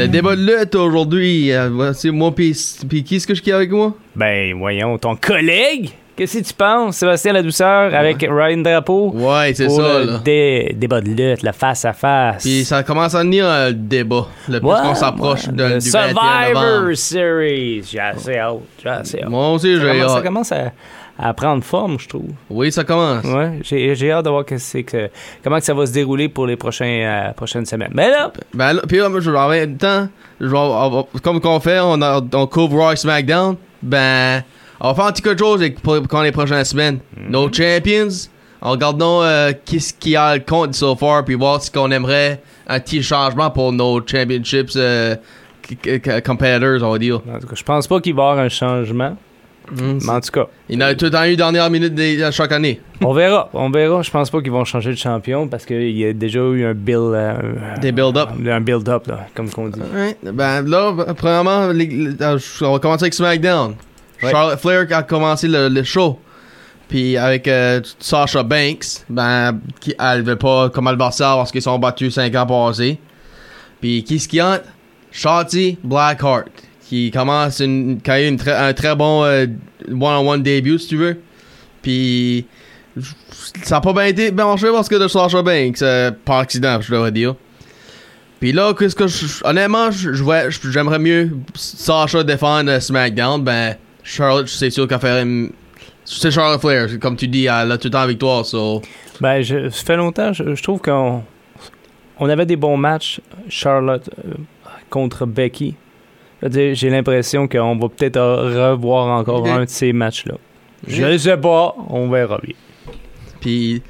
Le débat de lutte aujourd'hui, euh, voici moi pis, pis qui est-ce que je qui avec moi? Ben, voyons, ton collègue? Qu'est-ce que tu penses, Sébastien La Douceur, avec Ryan Drapeau? Ouais, c'est ça, le dé- débat de lutte, le face-à-face. Puis ça commence à venir un débat, le plus Ouais, qu'on s'approche ouais. de- Le du 21 Survivor novembre. J'ai assez hâte. J'ai assez hâte. Moi aussi, j'ai commence, ça hâte. commence à, à prendre forme, je trouve. Oui, ça commence. Ouais, j'ai hâte de voir que c'est que, comment que ça va se dérouler pour les prochains, euh, prochaines semaines. Mais là, Ben là, puis là, je- en même temps, je vais- on comme qu'on fait, on, a, on couvre Raw SmackDown, ben, on va faire un petit quelque chose avec- pour, pour les prochaines semaines. Mhm. Nos champions, regardons euh, qu'est-ce qu'il y a le compte so far, puis voir si qu'on aimerait un petit changement pour nos championships euh, competitors, on va dire. en tout cas, je pense pas qu'il va y avoir un changement. Mm, Mais en tout cas, Il a tout le temps eu dernière minute de, chaque année. on verra. On verra. Je pense pas qu'ils vont changer de champion parce qu'il y a déjà eu un build, euh, Des build-up. un build-up, là, comme qu'on dit. Ben là, premièrement, les- les- euh, on va commencer avec SmackDown. Ouais. Charlotte Flair qui a commencé le, le show. Puis avec euh, Sasha Banks, ben, qui, elle veut pas comme adversaire parce qu'ils sont battus 5 ans passés. Puis qui ce qui entre? Shotzi Blackheart, qui commence une, a eu une un très bon euh, one-on-one début, si tu veux. Puis ça a pas bien été bien marché parce que de Sasha Banks, par accident, je devrais dire. Puis là, qu'est-ce que je, honnêtement, j'aimerais mieux Sasha défendre SmackDown. Ben, Charlotte, c'est sûr qu'elle ferait. C'est Charlotte Flair, comme tu dis, elle a tout le temps victoire. Ben, je, ça fait longtemps, je, je trouve qu'on on avait des bons matchs, Charlotte euh, contre Becky. J'ai l'impression qu'on va peut-être revoir encore un de ces matchs-là. Je ne sais pas, on verra bien. Puis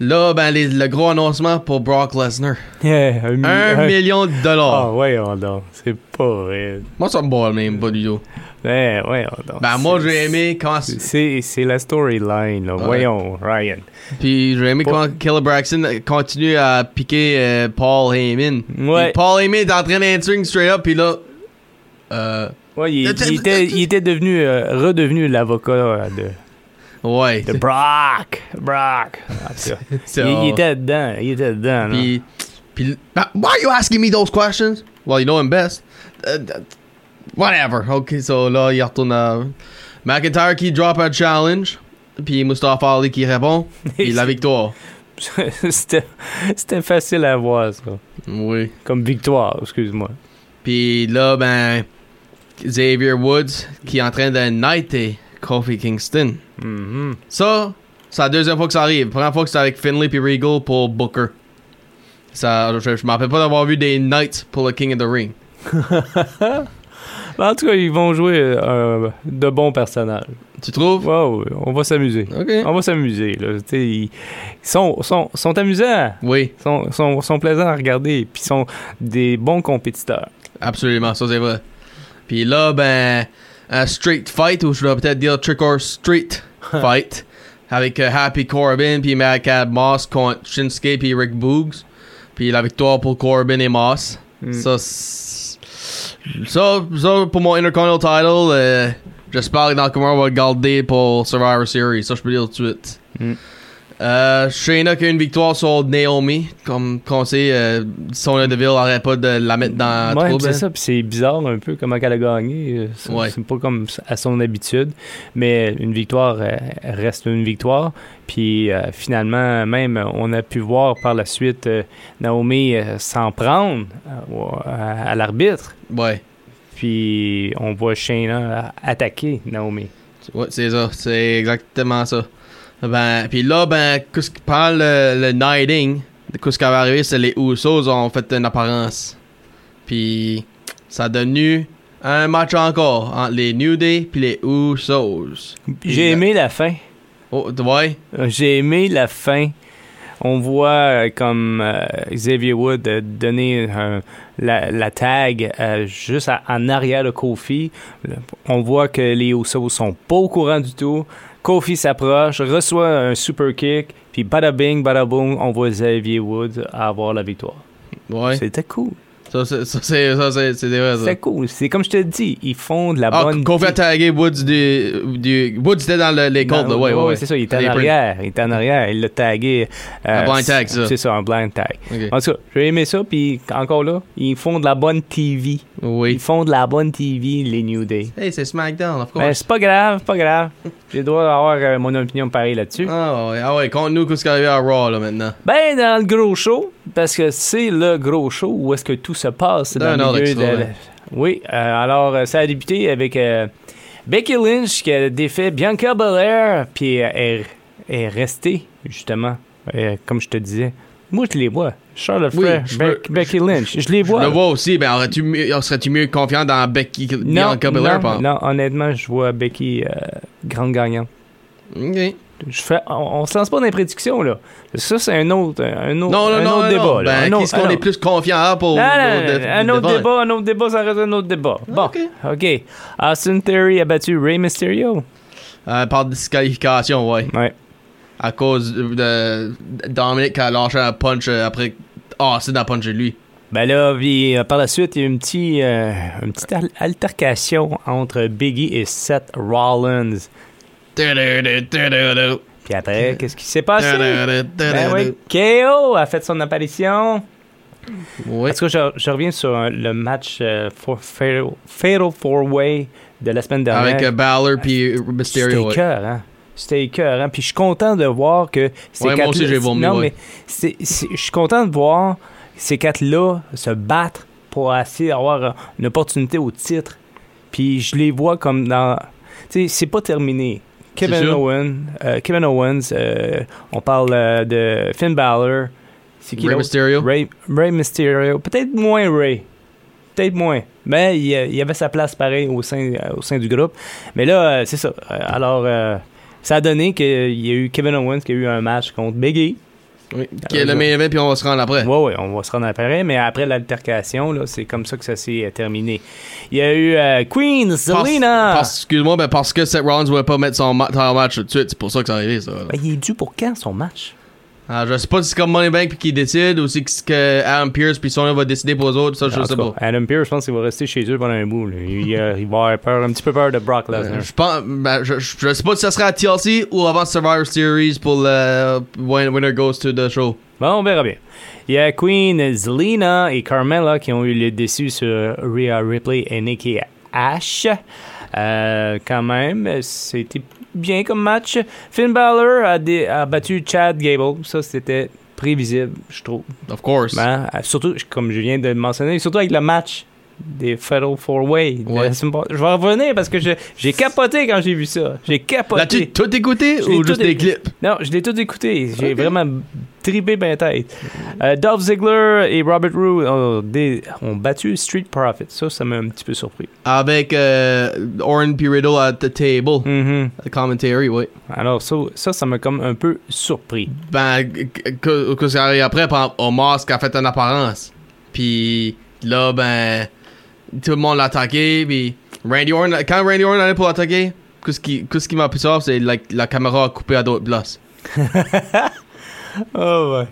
là, ben, les- le gros annoncement pour Brock Lesnar. Yeah, un, mi- Un un- million de Ah, dollars. ouais, on donc. C'est pas vrai. Moi, ça me bat même, pas du tout. Ben, ouais, on donc. Ben, moi, j'ai aimé quand. C'est la storyline, là. Ouais. Voyons, Ryan. Puis j'ai aimé Pas- quand Killer Braxton continue à piquer euh, Paul Heyman. Ouais. Puis Paul Heyman est en train d'entrer straight up, puis là. Euh. Ouais, il, il était, il était devenu, euh, redevenu l'avocat euh, de, Ouais. de Brock. Brock. C'est- il, il était dedans, il était dedans. Puis, puis, bah, why are you asking me those questions? Well, you know him best. Uh, whatever. Okay, so là, il retourne à McIntyre qui drop un challenge. Puis Mustafa Ali qui répond. Puis la victoire. c'était, c'était facile à voir, ça. Oui. Comme victoire, excuse-moi. Puis là, ben, Xavier Woods qui est en train de knighter Kofi Kingston. Mhm. Ça, c'est la deuxième fois que ça arrive. Première fois que c'est avec Finlay puis Regal pour Booker. Ça, je, m'en rappelle pas d'avoir vu des Knights pour le King of the Ring. En tout cas, ils vont jouer euh, de bons personnages. Tu trouves? On va s'amuser. On va s'amuser, ils, ils sont, sont, sont amusants. Oui, sont, sont, sont plaisants à regarder, puis sont des bons compétiteurs. absolument, ça c'est vrai. Puis là, ben, un street fight, ou je dois peut-être dire trick or street fight, avec euh, Happy Corbin puis Madcap Moss contre Shinsuke puis Rick Boogs. Puis la victoire pour Corbin et Moss. Mm. Ça, ça, ça, pour mon Intercontinental title, euh, j'espère que Nakamura va le garder pour Survivor Series. Ça, je peux dire tout de suite. Mm. Euh, Shayna qui a une victoire sur Naomi. Comme qu'on sait, euh, Sonya Deville n'arrête pas de la mettre dans ouais, trouble. c'est ça, puis c'est bizarre un peu comment elle a gagné. euh, C'est Ouais. pas comme à son habitude, mais une victoire euh, reste une victoire. Puis euh, finalement, même, on a pu voir par la suite Naomi s'en prendre à, à l'arbitre. Ouais. Puis on voit Shayna attaquer Naomi. Ouais, c'est ça. C'est exactement ça. Ben, puis là, ben, qu'est-ce qui parle le, knighting, qu'est-ce qui va arriver, c'est les Usos ont fait une apparence. Puis ça a devenu un match encore entre les New Day puis les Usos. J'ai aimé la fin. Oh, ouais. J'ai aimé la fin. On voit euh, comme euh, Xavier Wood euh, donner la, la tag euh, juste à- en arrière de Kofi. On voit que les Usos sont pas au courant du tout. Kofi s'approche, reçoit un super kick, puis bada bing, bada boom, on voit Xavier Wood avoir la victoire. Ouais. C'était cool. Ça, c'est, c'est, ça, cool. C'est comme je te dis, ils font de la Ah, bonne. Kofi a tagué Woods du, du. Woods était dans le- les là. Ouais, ouais, ouais. c'est ça. Il était en arrière. Il était en arrière. Il l'a tagué. euh, Un blind tag, ça. C'est ça, un blind tag. En tout cas, j'ai aimé ça. Puis encore là, ils font de la bonne TV. Ils font de la bonne TV, les New Day. Hey, c'est SmackDown, of Ben, course. c'est pas grave, pas grave. J'ai le droit d'avoir euh, mon opinion pareille là-dessus. Ah ouais, ah ouais, conte-nous qu'est-ce qui est arrivé à Raw, là, maintenant. Ben, dans le gros show, parce que c'est le gros show où est-ce que tout se passe dans D'un le milieu extra, de... ouais. Oui, euh, alors euh, ça a débuté avec euh, Becky Lynch qui a défait Bianca Belair, puis euh, elle est restée, justement, euh, comme je te disais. Moi, je les vois. Charlotte Oui, Flair, Becky Lynch, je les vois. Je le vois aussi, ben serais-tu mieux confiant dans Becky non, Bianca Belair, non, non, honnêtement, je vois Becky euh, grande gagnante. Ok. Je fais, on, on se lance pas dans les prédictions, là. Ça, c'est un autre, un autre, Non, non, un non, autre non, débat. Ben, Un autre- qu'est-ce qu'on est plus confiant pour. Non, un autre débat, un autre débat, ça reste un autre débat. Bon, Ok. Austin Theory a battu Rey Mysterio. Euh, par disqualification, ouais. Ouais. À cause de, de Dominic qui a lâché un punch euh, après. Ah, c'est a punché lui. Ben là, puis, euh, par la suite, il y a eu une, petite, euh, une petite al- altercation entre Biggie et Seth Rollins. Puis après, qu'est-ce qui s'est passé? Ben oui, KO a fait son apparition. Oui. En tout cas, je, je reviens sur euh, le match euh, for, Fatal, Fatal Four Way de la semaine dernière. Avec Balor puis Mysterio. C'était ouais. cœur, hein? C'était cœur, hein? Puis je suis content de voir que ces Ouais, moi quatre aussi, j'ai vomi, Non, ouais. mais c'est- c'est- je suis content de voir ces quatre-là se battre pour essayer d'avoir une opportunité au titre. Puis je les vois comme dans. Tu sais, c'est pas terminé. Kevin. Owens, euh, Kevin Owens, euh, on parle euh, de Finn Balor. C'est qui Rey l'autre? Mysterio. Ray, Ray Mysterio. Peut-être moins Ray. Peut-être moins. Mais il, il avait sa place pareil au sein, au sein du groupe. Mais là, c'est ça. Alors, ça a donné qu'il y a eu Kevin Owens qui a eu un match contre Biggie. Oui. Qui est le main event, puis on va se rendre après. Ouais, on va se rendre après. Mais après l'altercation, c'est comme ça que ça s'est euh, terminé. Il y a eu euh, Queen parce- Excuse-moi, ben parce que Seth Rollins voulait pas mettre son ma- son match tout de suite. C'est pour ça que c'est arrivé, ça. Ben, il est dû pour quand son match? Ah, je sais pas si c'est comme Money Bank puis qui décide ou si c'est que Adam Pierce puis Sonya va décider pour eux autres. Ça, je sais pas. Adam Pearce, je pense qu'il va rester chez eux pendant un bout. là. Il, euh, il va avoir peur, un petit peu peur de Brock Lesnar. Euh, Je pense, ben, je, je- je sais pas si ça sera à TLC ou avant Survivor Series pour le when- winner goes to the show. Bon, on verra bien. Il y a Queen Zelina et Carmella qui ont eu le déçu sur Rhea Ripley et Nikki Ash. Euh, quand même, c'était bien comme match. Finn Balor a, dé- a battu Chad Gable. Ça, c'était prévisible, je trouve. Of course. Hein? Euh, Surtout, comme je viens de le mentionner, surtout avec le match des Fatal Four Way. Ouais. passée. Je vais revenir parce que j'ai capoté quand j'ai vu ça. J'ai capoté. L'as-tu tout écouté ou juste des clips? Non, je l'ai tout écouté. J'ai vraiment tripé ma tête. Euh, Dolph Ziggler et Robert Roode ont, ont battu Street Profits. Ça, ça m'a un petit peu surpris. Avec euh, Oren P. Riddle at the table. Mhm. The commentary, oui. Alors, ça, ça, ça m'a comme un peu surpris. Ben, que, que, ça arrive après, par Omos qui a fait une apparence. Puis là, ben, tout le monde l'a attaqué. Puis Randy Orton, quand Randy Orton allait pour l'attaquer, qu'est-ce qui, m'a pissé off, c'est like, la caméra a coupé à d'autres places. Oh, ouais.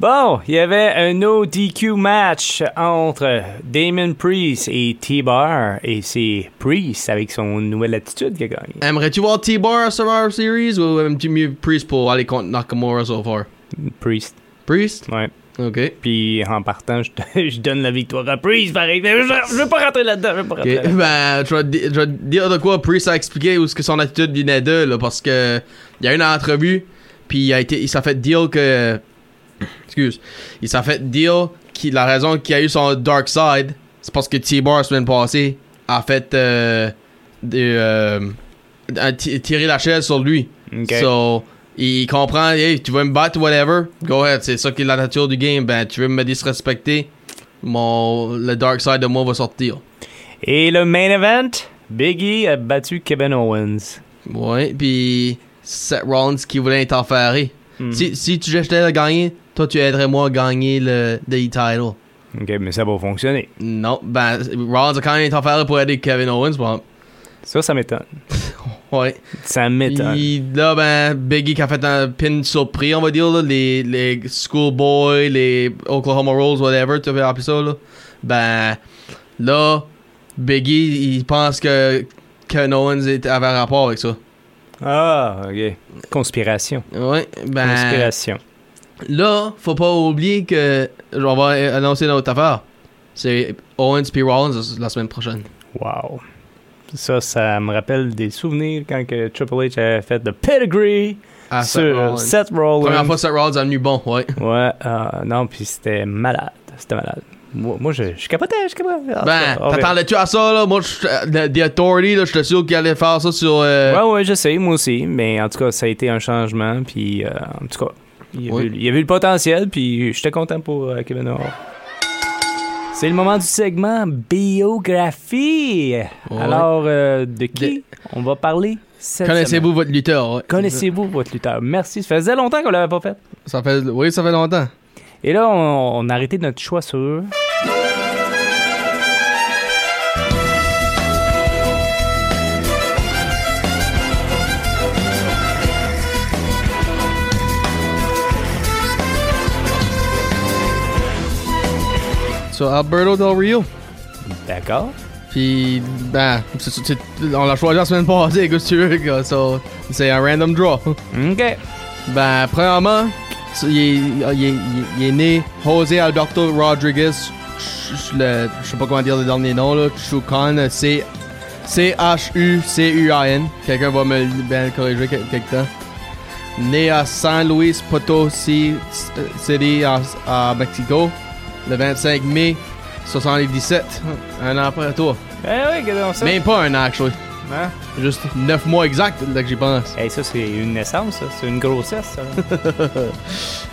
Bon, il y avait un no DQ match entre Damon Priest et T-Bar. Et c'est Priest avec son nouvelle attitude qui a gagné. Aimerais-tu voir T-Bar à Survivor Series ou aimes-tu mieux Priest pour aller contre Nakamura so far? Priest, Priest? ouais. Ok. Puis en partant, je, je donne la victoire à Priest, pareil. Mais je, je veux pas rentrer là-dedans. Je veux pas Ok, rentrer là-dedans. Ben, je vais, je dire de quoi Priest a expliqué où ce que son attitude venait de, là, parce que il y a eu une entrevue, puis il a été, il s'est fait deal que, excuse, il s'est fait deal qui la raison qu'il a eu son dark side, c'est parce que T-Bar la semaine passée a fait euh, de, euh, a ti- tiré la chaise sur lui. Ok. So, il comprend, hey, tu veux me battre, whatever, go ahead, c'est ça qui est la nature du game. Ben, tu veux me disrespecter, mon, le dark side de moi va sortir. Et le main event, Biggie a battu Kevin Owens. Ouais, puis Seth Rollins qui voulait interférer. Hmm. Si, si tu j'étais à gagner, toi tu aiderais moi à gagner le the title. OK, mais ça va fonctionner. Non, ben Rollins a quand même interféré pour aider Kevin Owens. Bon, Ça, ça m'étonne. ouais. Ça m'étonne. Là, ben, Biggie qui a fait un pin surpris, on va dire, là, les, les Schoolboy, les Oklahoma Rolls, whatever, tu peux appeler ça, là. Ben, là, Biggie, il pense que Kevin Owens avait un rapport avec ça. Ah, OK. Conspiration. Ouais, ben, Conspiration. là, faut pas oublier que, on va annoncer notre affaire. C'est Owens puis Rollins la semaine prochaine. Wow. Ça, ça me rappelle des souvenirs quand que Triple H avait fait de pedigree Seth sur Rollins. Seth Rollins. Première fois Seth Rollins est venu bon, ouais. Ouais, euh, non, puis c'était malade. C'était malade. Moi, moi, je, je capotais, je capotais. Tout Ben, t'attendais-tu à ça, là? Moi, je- le- The Authority, là, j'étais sûr qu'il allait faire ça sur... euh, Ouais, ouais, je sais, moi aussi. Mais en tout cas, ça a été un changement. Puis, euh, en tout cas, il y, Oui. avait, il y avait le potentiel. Puis, j'étais content pour euh, Kevin Owens. C'est le moment du segment biographie. Alors, euh, de qui on va parler? Connaissez-vous votre lutteur? ouais. Connaissez-vous votre lutteur? Merci. Ça faisait longtemps qu'on l'avait pas fait. Ça fait... Oui, ça fait longtemps. Et là, on, on a arrêté notre choix sur. Sur Alberto Del Rio. D'accord. Puis, ben, c'est- c'est- on l'a choisi la semaine passée, que tu veux, gars? So, c'est un random draw. OK. Ben, premièrement, il est, il est- il est- est né José Alberto Rodriguez. Je sais pas comment dire le dernier nom, là. Chucan, C- C-H-U-C-U-A-N. Quelqu'un va me ben, corriger quel- quelque temps. Né à San Luis Potosí euh, City, à, à Mexico, le 25 mai 77. Un an après toi. Eh oui, regardons ça. Même pas un an, actually. Hein? Juste 9 mois exact, là, que j'y pense. Hey, ça, c'est une naissance, ça. C'est une grossesse, ça.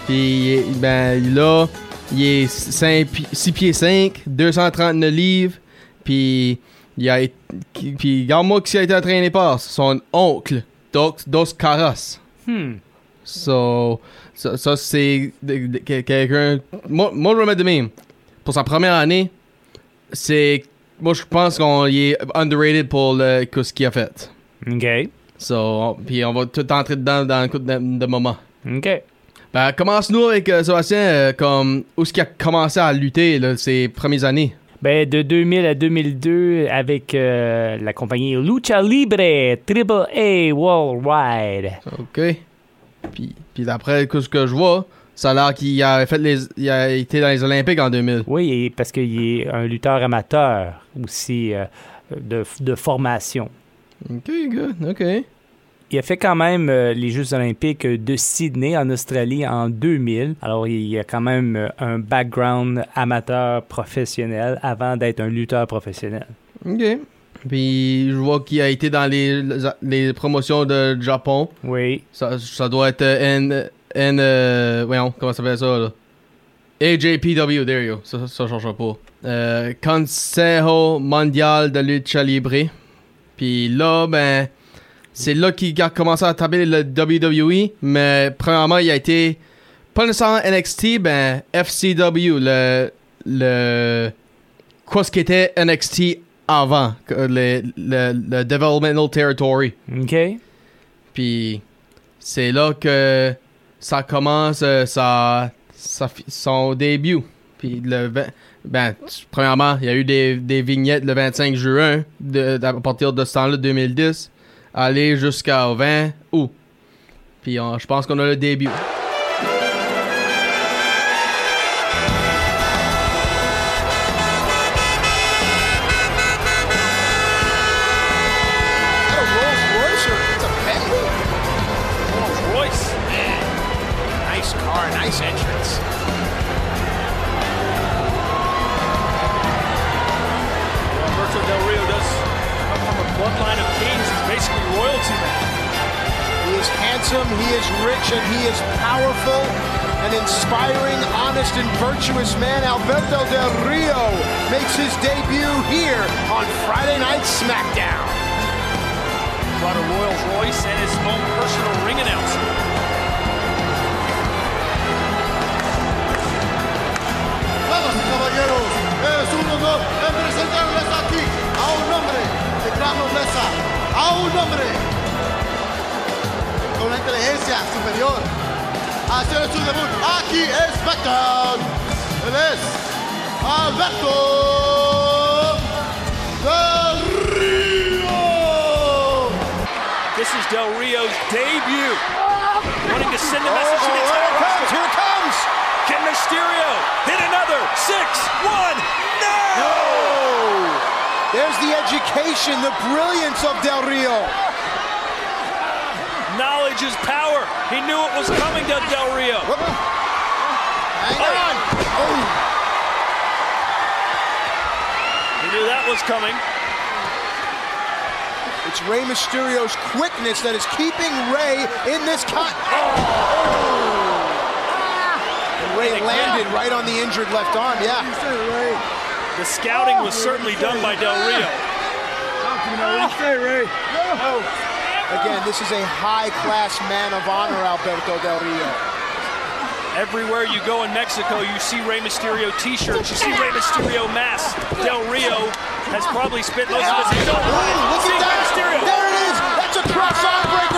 Puis, ben, là, il est 6 pieds 5, 239 livres. Puis, il a. Puis, regarde-moi qui a été entraîné par son oncle, Dos, Dos Caras. Hmm. So, ça, ça, c'est quelqu'un. Moi, moi, je vais mettre de même. Pour sa première année, c'est. Moi, je pense qu'on est underrated pour le, ce qu'il a fait. OK. So, on- puis on va tout entrer dedans dans un coup de, de moment. OK. Ben, commence-nous avec euh, Sébastien, euh, comme où est-ce qu'il a commencé à lutter là, ses premières années? Ben, de 2000 à 2002, avec euh, la compagnie Lucha Libre Triple A Worldwide. Ok. Puis, puis d'après ce que je vois, ça a l'air qu'il a fait les, il a été dans les Olympiques en 2000. Oui, et parce qu'il est un lutteur amateur aussi euh, de, de formation. Ok, good, ok. Il a fait quand même euh, les Jeux olympiques de Sydney en Australie en 2000. Alors, il a quand même euh, un background amateur professionnel avant d'être un lutteur professionnel. Ok. Puis je vois qu'il a été dans les, les promotions de Japon. Oui. Ça, ça doit être euh, N. N. Euh, voyons, comment ça s'appelle ça là? AJPW, there you go. Ça, ça change pas. Euh, Consejo Mondial de Lucha Libre. Puis là, ben. C'est là qu'il a commencé à taper le WWE. Mais premièrement, il a été. Pas nécessairement NXT, ben FCW, le. Le. Quoi ce qui était NXT avant. Le, le, le Developmental Territory. OK. Puis c'est là que ça commence euh, sa fi- son début. Puis le vingt- ben tu- premièrement, il y a eu des, des vignettes le 25 juin de, à partir de ce temps-là 2010 aller jusqu'au 20 août. Puis je pense qu'on a le début. Handsome, he is rich, and he is powerful. An inspiring, honest, and virtuous man, Alberto Del Rio, makes his debut here on Friday Night SmackDown. brought a Rolls Royce and his own personal ring announcer. Damas y caballeros, es un honor en presentarles aquí a un hombre de gran nobleza, a un hombre con una inteligencia superior. Hacer su debut aquí es SmackDown. Él es Alberto Del Rio. This is Del Rio's debut. Oh. Wanting to send a message to the Oh, here entire it comes, here it comes. Can Mysterio hit another? Six, one, no! There's the education, the brilliance of Del Rio. Knowledge is power. He knew it was coming to Del Rio. Hang Oh. on. Oh. He knew that was coming. It's Rey Mysterio's quickness that is keeping Rey in this cut. Oh. And Rey landed right on the injured left arm. Yeah. The scouting was certainly done by Del Rio. Again, this is a high-class man of honor, Alberto Del Rio. Everywhere you go in Mexico, you see Rey Mysterio t-shirts, you see Rey Mysterio masks. Del Rio has probably spent most of his adult Ooh, life look at that. Mysterio. There it is. That's a cross arm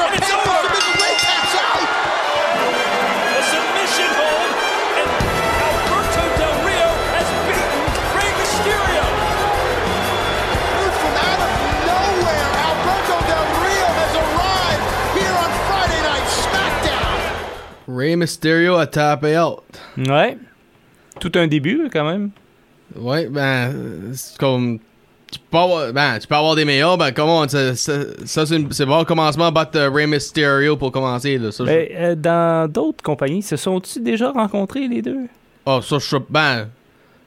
Rey Mysterio a tapé out. Ouais. Tout un début, quand même. Ouais, ben, c'est comme. Tu peux avoir, ben, tu peux avoir des meilleurs, ben, comment, ça, ça, ça, c'est bon commencement, battre euh, Rey Mysterio pour commencer, là. Ça, je- Mais, euh, dans d'autres compagnies, se sont-ils déjà rencontrés, les deux? Oh, ça, je ben,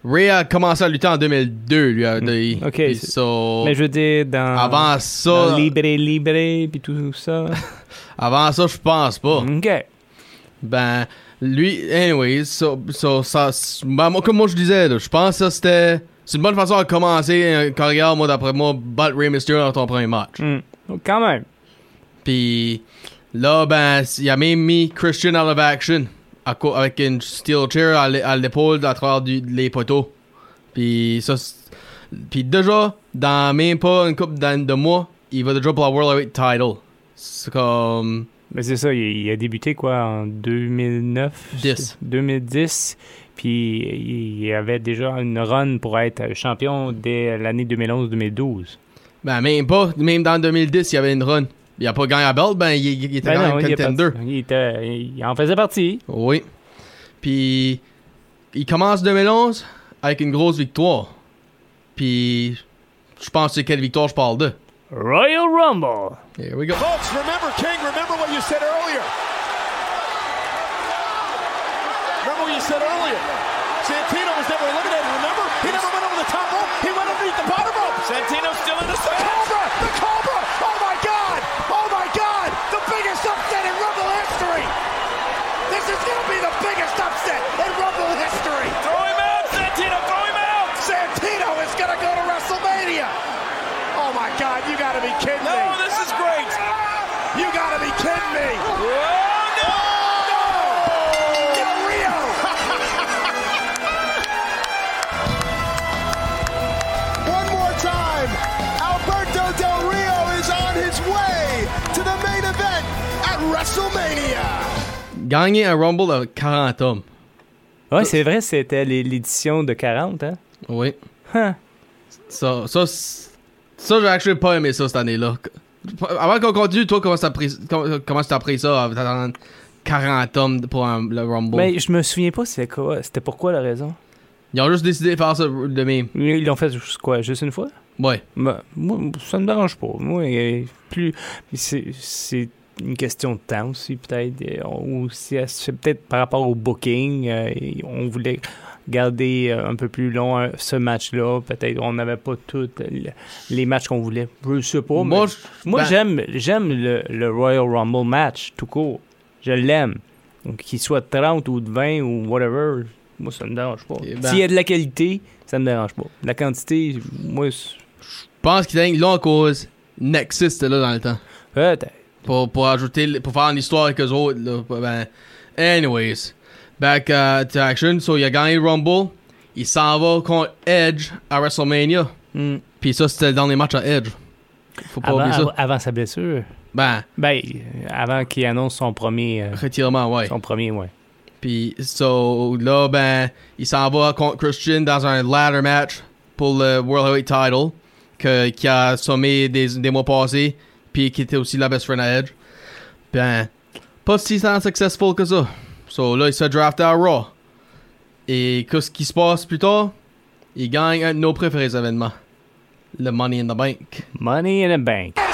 Ray a commencé à lutter en 2002, lui. Il- ok, Mais je veux dire, dans. avant ça, dans Libre, Libre, puis tout ça. avant ça, je pense pas. OK. Ben, lui, anyways, so, so, ça, ben, moi, comme moi je disais, là, je pense que c'était. C'est une bonne façon de commencer une carrière, moi, d'après moi, battre Rey Mysterio dans ton premier match. Hmm. Quand même. Puis là, ben, il a même mis Christian out of action à avec une steel chair à l'é- à l'épaule à travers du- les poteaux. Puis ça, puis déjà, dans même pas une couple de mois, il va déjà pour la World Heavyweight Title. C'est comme. Mais c'est ça, il, il a débuté quoi en 2009 10. 2010. Puis il avait déjà une run pour être champion dès l'année 2011-2012. Ben, même pas. Même dans 2010, il y avait une run. Il a pas gagné la belt, ben, il, il était Ben quand non, il, est contender. parti. il, était- il en faisait partie. Oui. Puis, il commence 2011 avec une grosse victoire. Puis, je pense que c'est quelle victoire je parle de. Royal Rumble. Here we go. Folks, remember, King, remember what you said earlier. Remember what you said earlier. Santino was never eliminated, remember? He never went over the top rope. He went underneath the bottom rope. Santino's still in the The match. Cobra! The Cobra! Oh my God! Oh my God! The biggest upset in Rumble history! This is going to be the biggest upset in Rumble history! Throw him out, Santino, throw him out. Santino is going to go to WrestleMania! Oh my God, you got to be kidding No, me! this is great. You got to be kidding me! Oh, no. Del Rio! One more time, Alberto Del Rio is on his way to the main event at WrestleMania. Gagner un Rumble avec 40 hommes. Ouais, c'est vrai, c'était l'édition de 40, hein? Oui. Huh. Ça, ça, c'est- ça j'ai actually pas aimé ça cette année-là. Avant qu'on continue, toi, comment t'as pris, comment, t'as pris ça? T'attends 40 hommes pour un- le Rumble? Mais je me souviens pas c'était quoi. C'était pourquoi la raison? Ils ont juste décidé de faire ça de même. Ils l'ont fait juste quoi? Juste une fois? Ouais. Ben, moi, ça me dérange pas. Moi, plus. C'est, une question de temps aussi, peut-être. Ou aussi, c'est peut-être par rapport au booking. euh, on voulait garder euh, un peu plus long euh, ce match-là. Peut-être on n'avait pas tous le- les matchs qu'on voulait. Je sais pas. Moi, ben- j'aime, j'aime le, le Royal Rumble match, tout court. Je l'aime. Donc, qu'il soit de 30 ou de 20 ou whatever, moi, ça me dérange pas. Eh ben- S'il y a de la qualité, ça me dérange pas. La quantité, moi, Je pense qu'il est là à cause Nexus était là dans le temps. Peut-être. Pour, pour ajouter, pour faire une histoire avec eux autres, là. Ben, anyways. Back uh, to action. So, il a gagné le Rumble? Il s'en va contre Edge à WrestleMania. Hmm. Puis ça, c'était le dernier match à Edge. Faut pas Avant, oublier ça. avant- sa blessure. Ben, Ben, avant qu'il annonce son premier. euh, retirement, ouais. son premier, ouais. Puis, so, là, ben, il s'en va contre Christian dans un ladder match pour le World Heavyweight Title, que, qui a sommé des, des mois passés, puis qui était aussi la best friend à Edge. Ben, pas si tant successful que ça. So, là, il se drafter à Raw. Et qu'est-ce qui se passe plus tard? Il gagne un de nos préférés événements. Le Money in the Bank. Money in the bank.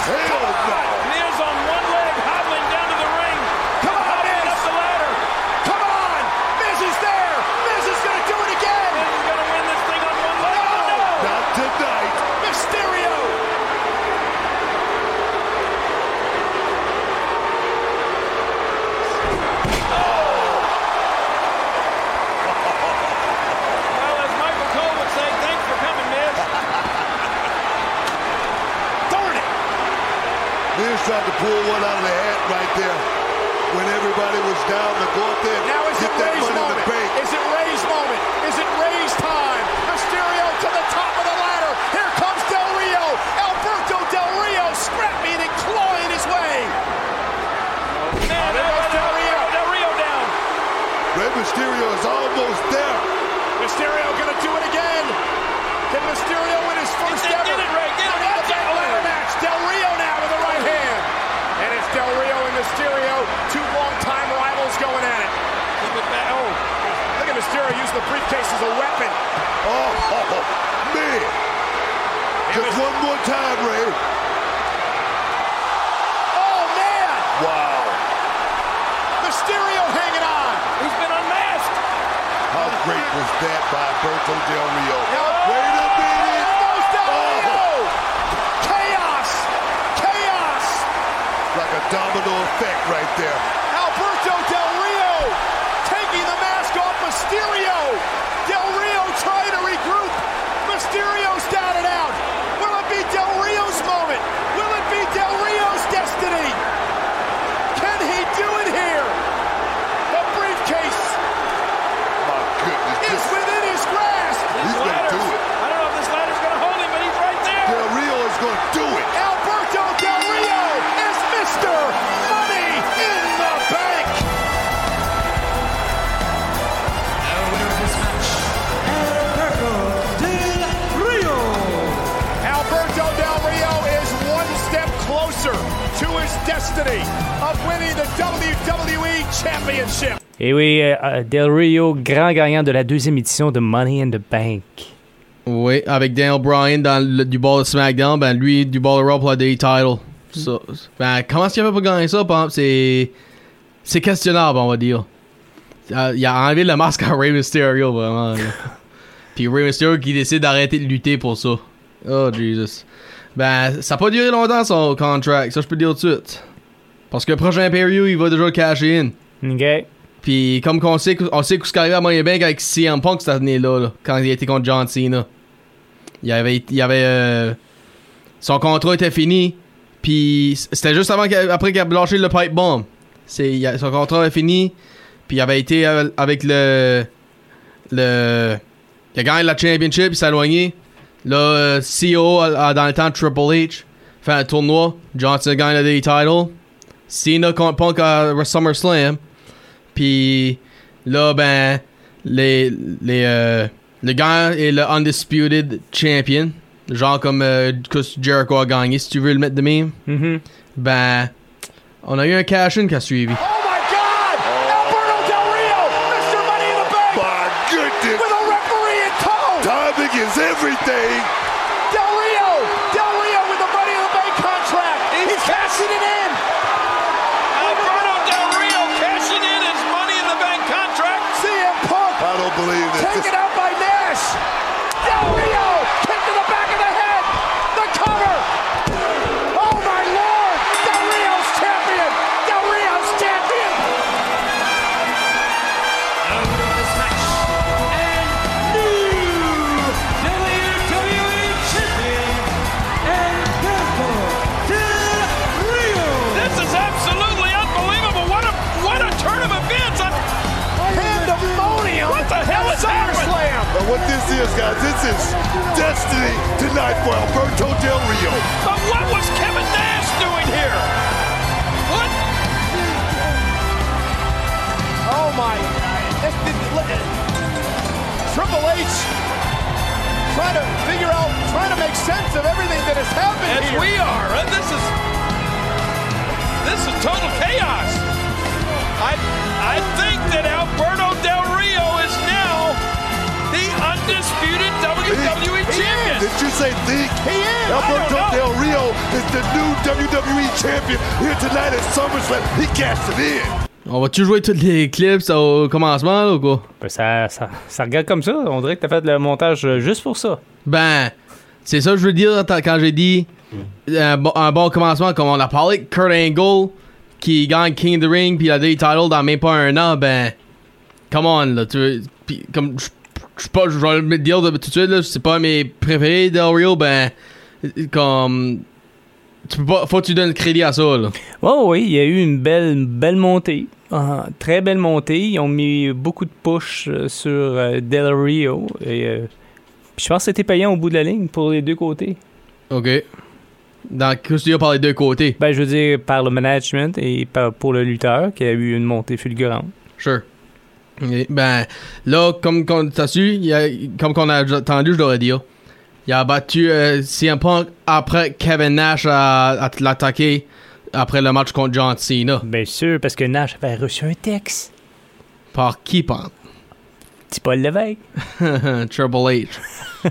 Championship. Et oui, euh, euh, Del Rio, grand gagnant de la deuxième édition de Money in the Bank. Oui, avec Daniel Bryan dans le, du ball de SmackDown, ben lui du ball de Raw pour la Day Title. Ça, ben, comment est-ce qu'il avait pas gagné ça, par exemple? C'est. C'est questionnable, on va dire. Euh, Il a enlevé le masque à Rey Mysterio, vraiment. là. Puis Rey Mysterio qui décide d'arrêter de lutter pour ça. Oh, Jesus. Ben, ça a pas duré longtemps son contract, ça je peux le dire tout de suite. Parce que le prochain pay-per-view, il va déjà cash in. OK? Puis comme qu'on sait, on sait ce qui arrivé à Money Bank avec CM Punk cette année-là, là, quand il était contre John Cena. Il avait, il avait, euh, son contrat était fini. Puis c'était juste avant qu'il- après qu'il a lâché le pipe bomb. C'est, son contrat avait fini. Puis il avait été euh, avec le, le, il a gagné la championship, il s'est éloigné. Là, euh, CEO dans le temps Triple H fait un tournoi. John Cena gagne le Title. Cena contre Punk à SummerSlam. Puis là, ben, les, les, euh, le gars est le Undisputed Champion. Genre comme euh, que Jericho a gagné, si tu veux le mettre de même. Mhm. Ben, on a eu un cash-in qui a suivi. Oh And what this is, guys, this is destiny tonight for Alberto Del Rio. But what was Kevin Nash doing here? What? Oh my! This- this- look at- Triple H trying to figure out, trying to make sense of everything that has happened As here. we are. Uh, This is this is total chaos. I I think that Alberto Del Rio is now the undisputed WWE He champion. is. Did you say think? He is. Alberto I don't know. Del Rio is the new WWE champion here tonight at SummerSlam. He cashed it in. On va-tu jouer tous les clips au commencement, là, ou quoi? Ben, ça, ça, ça regarde comme ça. On dirait que t'as fait le montage euh, juste pour ça. Ben, c'est ça que je veux dire quand j'ai dit un bon, un bon commencement, comme on a parlé Kurt Angle qui gagne King of the Ring puis il a des titles dans même pas un an, ben, come on, là, tu veux, pis comme, je pas, je vais le dire tout de suite, là, c'est pas mes préférés Del Rio, ben, comme, tu peux pas, faut que tu donnes le crédit à ça, là. Oh oui, il y a eu une belle, une belle montée. Ah, très belle montée. Ils ont mis beaucoup de push euh, sur euh, Del Rio. Et, euh, je pense que c'était payant au bout de la ligne pour les deux côtés. Ok. Dans, qu'est-ce que tu par les deux côtés? Ben, je veux dire, par le management et par, pour le lutteur qui a eu une montée fulgurante. Sure. Ben, là, comme qu'on t'as su, il a- comme qu'on a attendu, je devrais dire, il a battu euh, CM Punk après Kevin Nash a, a l'attaqué après le match contre John Cena. Bien sûr, parce que Nash avait reçu un texte. Par qui, Punk? Petit Paul Lévesque. Triple H.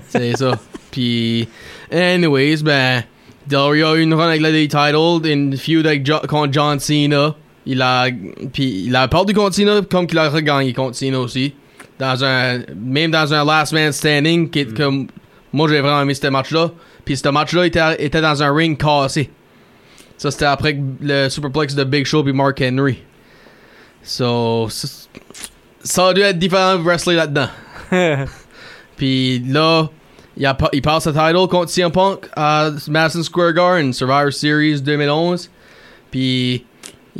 C'est ça. Puis, anyways, ben, Rio a eu une run avec la D title, une feud avec Jo- contre John Cena. Il a, puis il a perdu contre Cena comme qu'il a regagné contre Cena aussi. Dans un, même dans un last man standing, qui est comme, moi j'ai vraiment aimé ce match-là. Puis ce match-là était, était dans un ring cassé. Ça c'était après le superplex de Big Show puis Mark Henry. So, ça- a dû être différent de wrestler là-dedans. Puis là, il, a, il passe le title contre CM Punk à Madison Square Garden, Survivor Series 2011. Puis,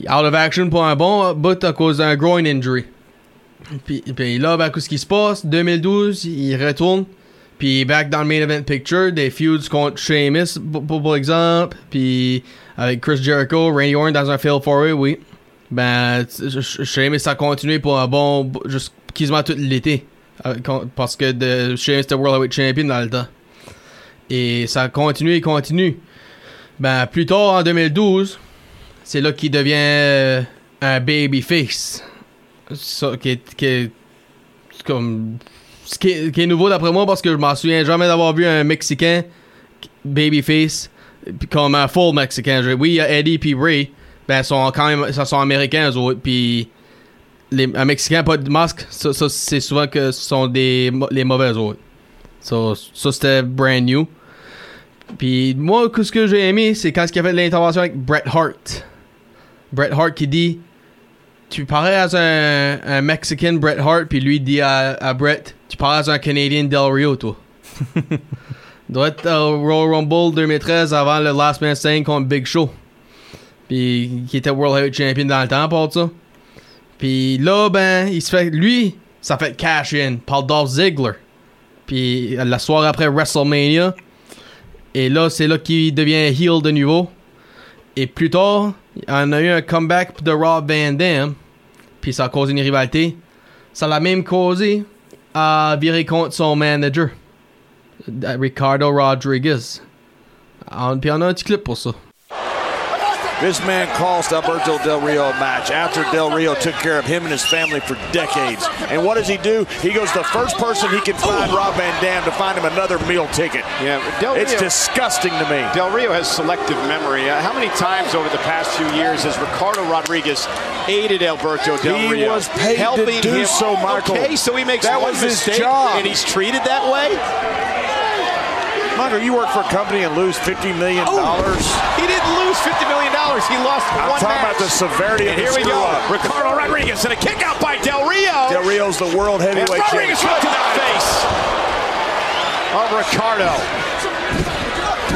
out of action pour un bon bout à cause d'un groin injury. Puis, puis là, ben, qu'est-ce qui se passe? 2012, il retourne. Puis, back dans le main event picture. Des feuds contre Sheamus, pour, exemple. Puis, avec Chris Jericho, Randy Orton dans un fail for it, oui. Ben, Sheamus a continué pour un bon, juste quasiment tout l'été. Euh, Parce que Sheamus était World Heavyweight Champion dans le temps. Et ça continue et continue. Ben, plus tard, en 2012, c'est là qu'il devient euh, un babyface. Ça, qui est, qui est comme. Ce qui est, nouveau d'après moi parce que je m'en souviens jamais d'avoir vu un Mexicain babyface comme un full Mexicain. Oui, il y a Eddie puis Ray. Ben, sont quand même ça sont américains, eux autres. Puis un Mexicain pas de masque, ça, c'est souvent que ce sont des les mauvais autres. So, ça, c'était brand new. Puis moi, ce que j'ai aimé, c'est quand il a fait l'intervention avec Bret Hart. Bret Hart qui dit Tu parais à un, un Mexican Bret Hart, puis lui dit à, à Bret Tu parais à un Canadien Del Rio, toi. doit être au Royal Rumble 2013 avant le Last Man Standing contre Big Show. Puis qui était World Heavyweight Champion dans le temps pour ça. Puis là, ben, il se fait. Lui, ça fait cash in par Dolph Ziggler. Puis la soirée après WrestleMania. Et là, c'est là qu'il devient heel de nouveau. Et plus tard, on a eu un comeback de Rob Van Dam. Puis ça a causé une rivalité. Ça l'a même causé à virer contre son manager, Ricardo Rodriguez. Puis on a un petit clip pour ça. This man cost Alberto Del Rio a match after Del Rio took care of him and his family for decades. And what does he do? He goes to the first person he can find, Rob Van Dam, to find him another meal ticket. Yeah, Del It's disgusting to me. Del Rio has selective memory. Uh, how many times over the past few years has Ricardo Rodriguez aided Alberto Del He Rio? He was paid to helping do him. so, Michael. Okay, so he makes That one was his mistake job. and he's treated that way. Michael, you work for a company and lose $50 million. He didn't lose fifty million dollars. He lost I'm one talking match. about the severity and of here we go. screw-up. Ricardo Rodriguez and a kick out by Del Rio. Del Rio's the world and heavyweight Rodriguez champion. right to the face of Ricardo.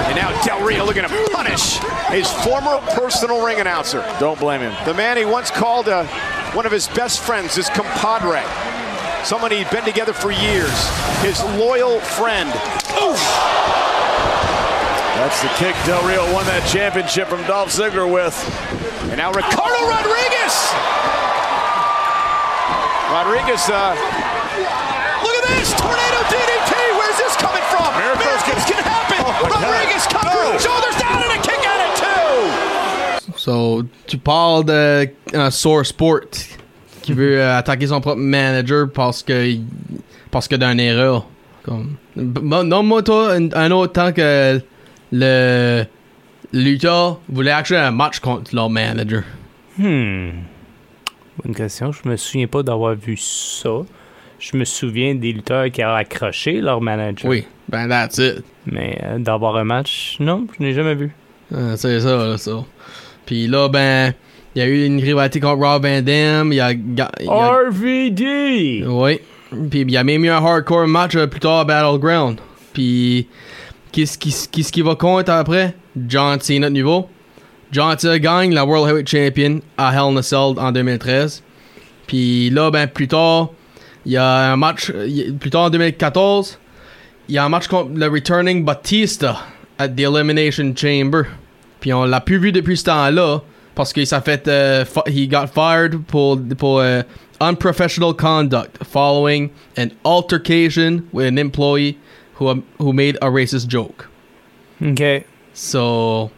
And now Del Rio looking to punish his former personal ring announcer. Don't blame him. The man he once called uh, one of his best friends, his compadre. Someone he'd been together for years, his loyal friend. Oof. That's the kick Del Rio won that championship from Dolph Ziggler with. And now Ricardo Rodriguez. Rodriguez, uh, look at this tornado DDT. Where's this coming from? Miracles Miracles can- can happen. Oh. Rodriguez comes, No. shoulders down, and a kick out at two. So, tu parles de un sore sport qui veut euh, attaquer son propre manager parce que parce que d'une erreur. Comme, bon, Donne-moi toi un, un autre temps que le lutteur voulait acheter un match contre leur manager. Hmm. Bonne question. Je me souviens pas d'avoir vu ça. Je me souviens des lutteurs qui ont accroché leur manager. Oui, ben that's it. Mais euh, d'avoir un match, non, je n'ai jamais vu. Euh, c'est ça, là, ça. Puis là, ben, il y a eu une rivalité contre Rob Van Dam. Il y a, ga- il y a- RVD! Oui. Puis il y a même eu un hardcore match euh, plus tard à Battleground. Puis qu'est-ce qui, qu'est-ce qui va compter après? John Cena de nouveau. John Cena gagne la World Heavyweight Champion à Hell in a Cell en 2013. Puis là, ben plus tard, il y a un match, plus tard en 2014, il y a un match contre le returning Batista at the Elimination Chamber. Puis on l'a plus vu depuis ce temps-là parce qu'il s'est fait, euh, he got fired pour, pour euh, unprofessional conduct following an altercation with an employee who, who made a racist joke. Ok. So,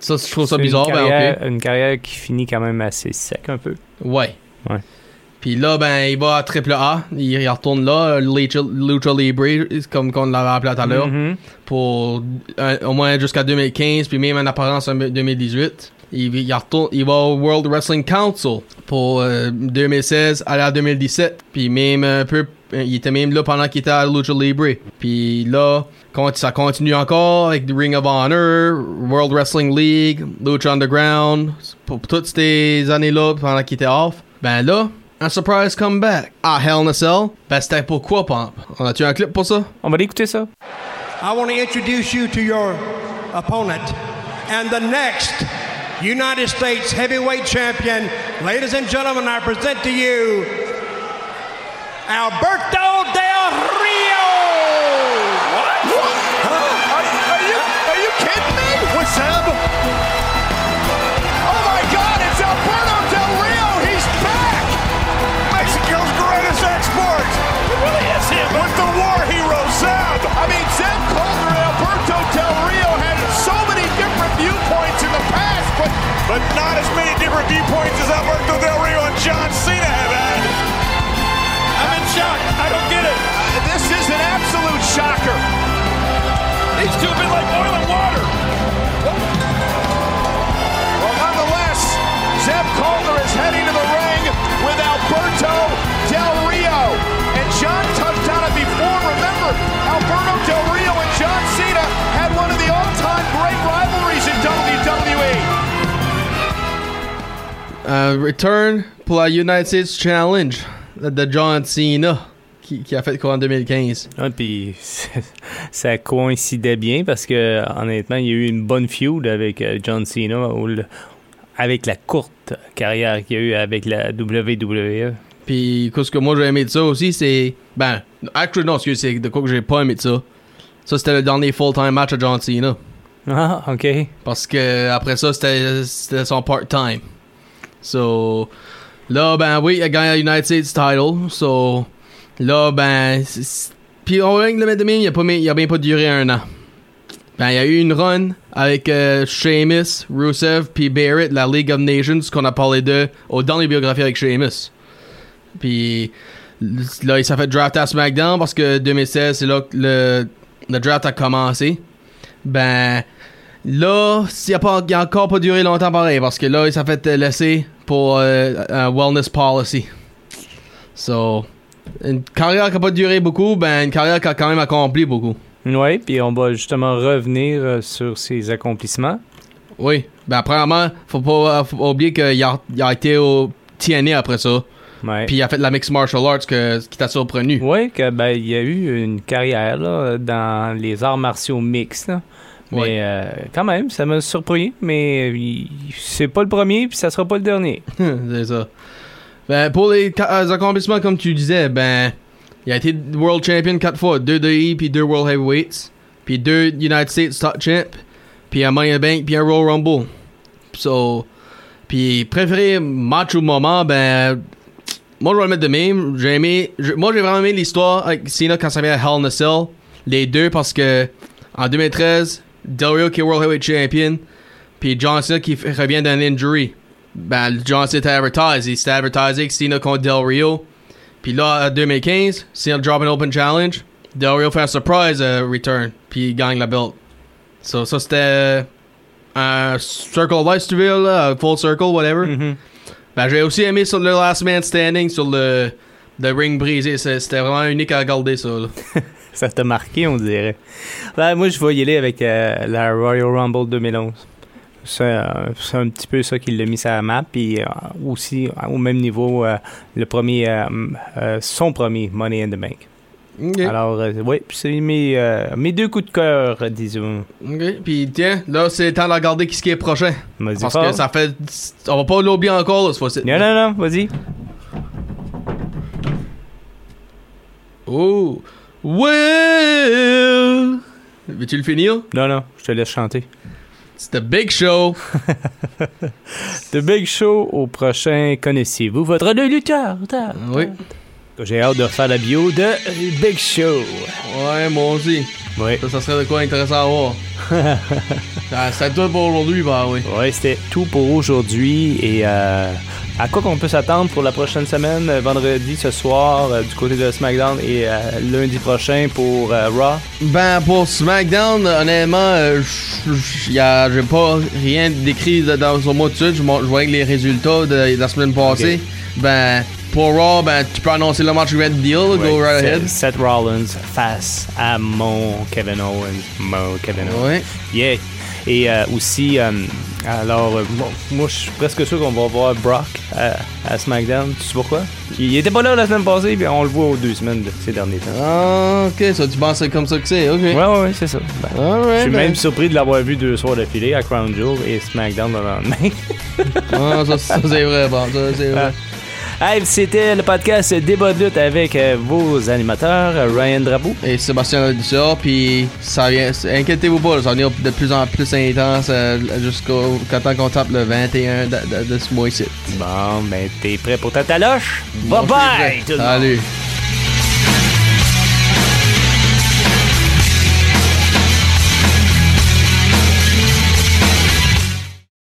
ça, je trouve ça bizarre, Une ben carrière, ok. une carrière qui finit quand même assez sec un peu. Ouais. Ouais. Puis là, ben, il va à triple A. Il, retourne là, Lucha, Lucha Libre, comme on l'avait appelé tout à l'heure, Mhm. pour euh, au moins jusqu'à 2015, puis même en apparence en 2018. Il, il retourne, il va au World Wrestling Council pour euh, 2016 à la 2017. Puis même un peu, il était même là pendant qu'il était à Lucha Libre. Puis là, quand ça continue encore avec Ring of Honor, World Wrestling League, Lucha Underground, pour toutes ces années-là pendant qu'il était off. Ben là, un surprise comeback à Hell in a Cell. Ben c'était pourquoi, Pomp? On a-tu un clip pour ça? On va écouter ça. I want to introduce you to your opponent and the next United States heavyweight champion. Ladies and gentlemen, I present to you Alberto Del but not as many different viewpoints as Alberto Del Rio and John Cena have had. I'm in shock. I don't get it. this is an absolute shocker. These two have been like oil and water. Well, nonetheless, Zeb Calder is heading to the ring with Alberto Del Rio. And John touched on it before. Remember, Alberto Un return pour la United States Challenge de John Cena qui, qui a fait quoi en 2015. Ouais, puis ça coïncidait bien parce que honnêtement, il y a eu une bonne feud avec euh, John Cena ou le- avec la courte carrière qu'il y a eu avec la WWE. Puis ce que moi j'ai aimé de ça aussi, c'est. Ben, actually, non, excuse, c'est de quoi que j'ai pas aimé de ça. Ça, c'était le dernier full-time match à John Cena. Ah, ok. Parce que après ça, c'était son part-time. So, là, ben oui, il a gagné la United States title. So, là, ben. Puis on va le mettre de même, il a, pas, il a bien pas duré un an. Ben, il y a eu une run avec euh, Sheamus, Rusev, puis Barrett, la League of Nations, qu'on a parlé de au, dans les biographies avec Sheamus. Puis là, il s'est fait draft à SmackDown parce que 2016, c'est là que le, le draft a commencé. Ben, là, il a, pas, il a encore pas duré longtemps pareil parce que là, il s'est fait euh, laisser pour euh, un wellness policy. So, une carrière qui a pas duré beaucoup, ben, une carrière qui a quand même accompli beaucoup. Oui, puis on va justement revenir euh, sur ses accomplissements. Oui. Ben, premièrement, faut pas, faut pas oublier qu'il a, a été au TNA après ça. Puis il a fait de la mixed martial arts que, qui t'a surprendu. Oui, que ben il y a eu une carrière là, dans les arts martiaux mixtes. Mais euh, quand même, ça m'a surpris. Mais il- c'est pas le premier, puis ça sera pas le dernier. c'est ça. Ben, pour les euh, accomplissements, comme tu disais, ben, il a été World Champion 4 fois, 2 DI, puis 2 World Heavyweights, puis 2 United States Top Champ, puis un Money Bank, puis un Royal Rumble. So, puis préféré match au moment, ben, moi je vais le mettre de même. J'ai aimé, je- moi j'ai vraiment aimé l'histoire avec Cena quand ça vient à Hell in a Cell, les deux parce que en 2013, Del Rio qui est World Heavyweight Champion, puis John Cena qui revient d'un injury. Ben, John Cena était advertisé. Il s'était advertisé que Cena contre Del Rio. Puis là, en 2015, Cena drop an open challenge. Del Rio fait un surprise euh, return. Puis il gagne la belt. So, ça, c'était euh, un Circle of Life, si tu veux, là, full circle, whatever. Mhm. Ben, j'ai aussi aimé sur le Last Man Standing, sur le, le ring brisé. C'était vraiment unique à regarder, ça. Là. Ça t'a marqué, on dirait. Ben, moi, je vais y aller avec euh, la Royal Rumble 2011. C'est euh, c'est un petit peu ça qui l'a mis sur la map. Puis euh, aussi, au même niveau, le premier, son premier Money in the Bank. Alors, oui, c'est mes, mes deux coups de cœur, disons. Ok. Puis tiens, là, c'est temps de regarder qui ce qui est prochain. Vas-y Parce fort. que ça fait. On va pas l'oublier encore, là, cette fois-ci. Non, non, non, vas-y. Oh! Well! Veux-tu le finir? Non, non, je te laisse chanter. C'est The Big Show! The Big Show au prochain Connaissez-vous votre lutteur? Oui. J'ai hâte de faire la bio de Big Show. Ouais, moi aussi. Oui. Ça, ça serait de quoi intéressant à voir. Ça- C'est tout pour aujourd'hui, bah oui. Ouais, c'était tout pour aujourd'hui. Et euh, à quoi qu'on peut s'attendre pour la prochaine semaine, euh, vendredi ce soir euh, du côté de SmackDown et euh, lundi prochain pour euh, Raw? Ben, pour SmackDown, honnêtement, j'ai pas rien décrit dans sur moi tout de suite. Je voyais que les résultats de, de la semaine passée. Ben, pour Raw, ben, tu peux annoncer le match Red Deal. Go right ahead. Seth Rollins face à mon Kevin Owens. Mon Kevin Owens. Ouais. Yeah. Et euh, aussi, euh, alors, euh, bon, moi, je suis presque sûr qu'on va voir Brock à, à SmackDown. Tu sais pourquoi? Il, il était pas là la semaine passée, puis on le voit aux deux semaines de ces derniers temps. Ah, ok, ça, tu penses que c'est comme ça que c'est, ok. Ouais, ouais, ouais, c'est ça. Ben, je suis ben. même surpris de l'avoir vu deux soirs d'affilée à Crown Jewel et SmackDown le lendemain. Ah, ça, ça, c'est vrai, bon, ça, c'est vrai. Hey, C'était le podcast Débat de lutte avec euh, vos animateurs, euh, Ryan Drabou. Et Sébastien Ladisseur, puis ça vient, inquiétez-vous pas, ça va venir de plus en plus intense euh, jusqu'au quand qu'on tape le 21 de, de- de ce mois-ci. Bon, ben, t'es prêt pour ta taloche? Bye Bon, bye! tout. Salut.